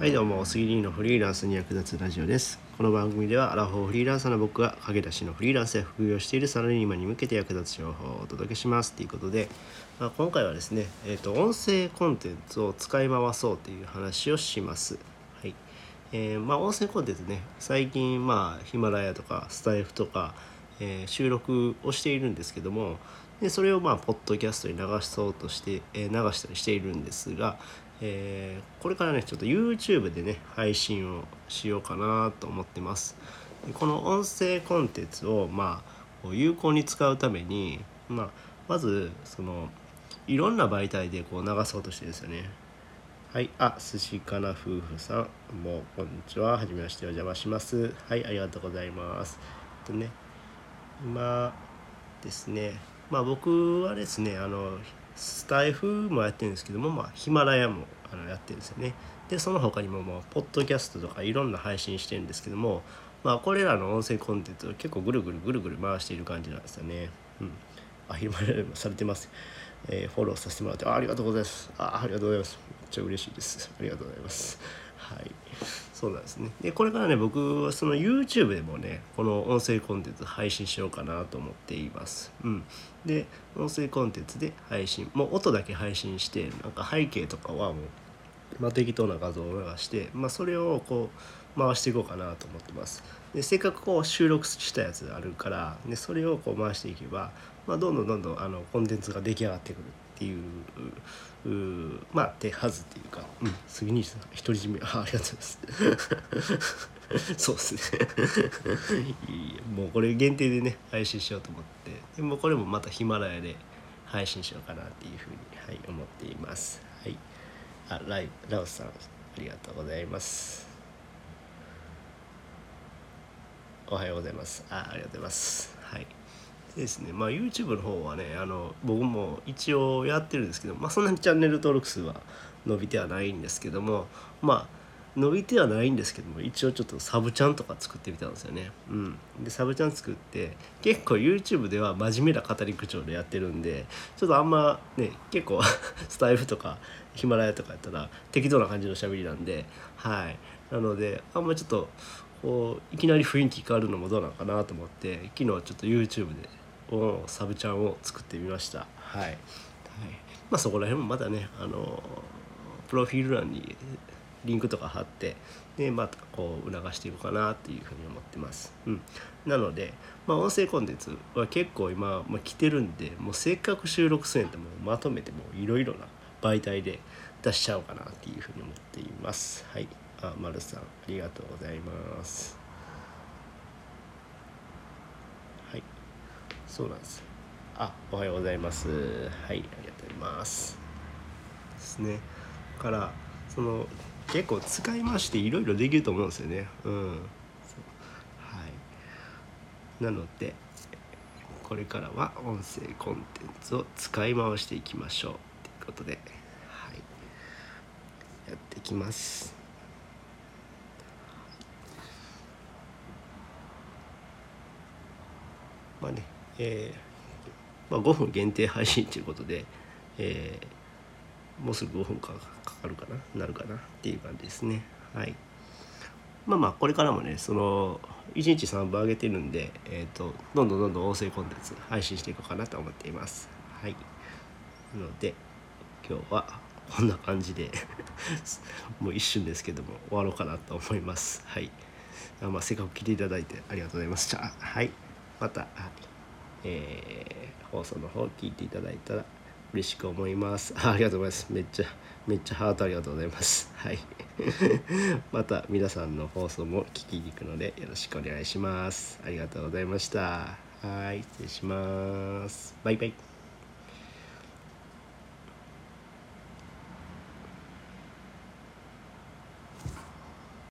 はいどうも杉リのフリーランスに役立つラジオです。この番組ではアラフォーフリーランサーの僕が駆け出しのフリーランスや副業しているサラリーマンに向けて役立つ情報をお届けします。ということで、まあ、今回はですね、えーと、音声コンテンツを使い回そうという話をします。はい。えー、まあ音声コンテンツね最近まあヒマラヤとかスタイフとか、えー、収録をしているんですけどもでそれをまあポッドキャストに流そうとして、えー、流したりしているんですが、えー、これからねちょっと YouTube でね配信をしようかなと思ってます。この音声コンテンツをまあ有効に使うために、まあ、まずそのいろんな媒体でこう流そうとしてですよね。はい。あ寿司かな夫婦さん。もうこんにちは。はじめましてお邪魔します。はいありがとうございます。えっとね今ですねまあ僕はですねあのスタイフもやってるんですけども、まあ、ヒマラヤもあのやってるんですよね。でその他にももうポッドキャストとかいろんな配信してるんですけども、まあ、これらの音声コンテンツを結構ぐるぐるぐるぐる回している感じなんですよね。うん、あヒマラヤもされてます。えー、フォローさせてもらってありがとうございます。あありがとうございます。めっちゃ嬉しいです。ありがとうございます。はい。そうなんですね。で、これからね、僕はその YouTube でもね、この音声コンテンツ配信しようかなと思っています。うん。で、音声コンテンツで配信、もう音だけ配信して、なんか背景とかはもう、まあ、適当な画像を流して、まあ、それをこう、回していこうかなと思ってます。でせっかくこう収録したやつあるからでそれをこう回していけば、まあ、どんどんどんどんあのコンテンツが出来上がってくるっていううまあ手はずっていうか、うん、杉西さん独り占め。あありがとうございます。そうですね。もうこれ限定でね配信しようと思って。でもこれもまたヒマラヤで配信しようかなっていうふうに、はい、思っています。はい。あライラオスさんありがとうございます。おはようございます。あありがとうございます。はいですね。まあ YouTube の方はねあの僕も一応やってるんですけどまあそんなにチャンネル登録数は伸びてはないんですけどもまあ伸びてはないんですけども一応ちょっとサブチャンとか作ってみたんですよね。うん、でサブチャン作って結構 YouTube では真面目な語り口調でやってるんでちょっとあんまね結構 スタイフとかヒマラヤとかやったら適当な感じのしゃべりなんではい。なのであんまちょっとこういきなり雰囲気変わるのもどうなのかなと思って昨日ちょっと YouTube でサブチャンを作ってみました。はい、はい、まあそこら辺もまたねあのプロフィール欄にリンクとか貼ってでまたこう促していこうかなっていうふうに思ってます、うん、なので、まあ、音声コンテンツは結構今、まあ、来てるんでもうせっかく収録するんやったらもうまとめてもいろいろな媒体で出しちゃおうかなっていうふうに思っています。はい。あ丸さんありがとうございますそうなんです。あおはようございます。はいありがとうございます。ですね。からその結構使い回していろいろできると思うんですよね。うん。はい。なのでこれからは音声コンテンツを使い回していきましょう。ということで。はい。やっていきます。まあね。えー、まあ、5分限定配信ということで、えー、もうすぐ5分かかかるかななるかなっていう感じですね。はい。まあまあこれからもねその1日3本上げてるんで、えーと、どんどんどんどん音声コンテンツ配信していこうかなと思っています。はい。なので今日はこんな感じで もう一瞬ですけども終わろうかなと思います。はい。あまあ、せっかく来ていただいてありがとうございました。はい。またえー、放送の方聞いていただいたら嬉しく思います。あ ありがとうございます。めっちゃめっちゃハートありがとうございます。はい。また皆さんの放送も聞きに行くのでよろしくお願いします。ありがとうございました。はい失礼します。バイバイ。